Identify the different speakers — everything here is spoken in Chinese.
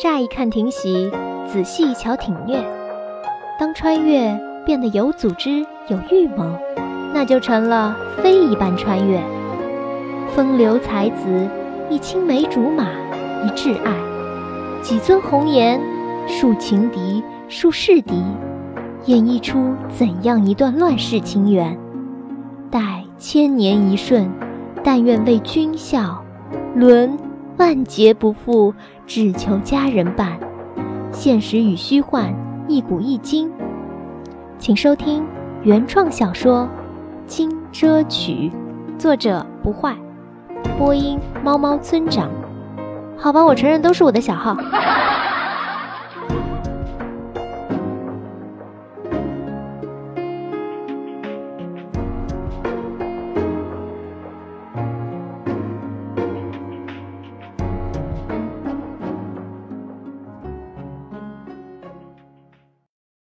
Speaker 1: 乍一看挺喜，仔细一瞧挺虐。当穿越变得有组织、有预谋，那就成了非一般穿越。风流才子，一青梅竹马，一挚爱，几尊红颜，数情敌，数世敌，演绎出怎样一段乱世情缘？待千年一瞬，但愿为君笑，沦万劫不复，只求佳人伴。现实与虚幻，一古一今。请收听原创小说《金遮曲》，作者不坏。播音：猫猫村长。好吧，我承认都是我的小号。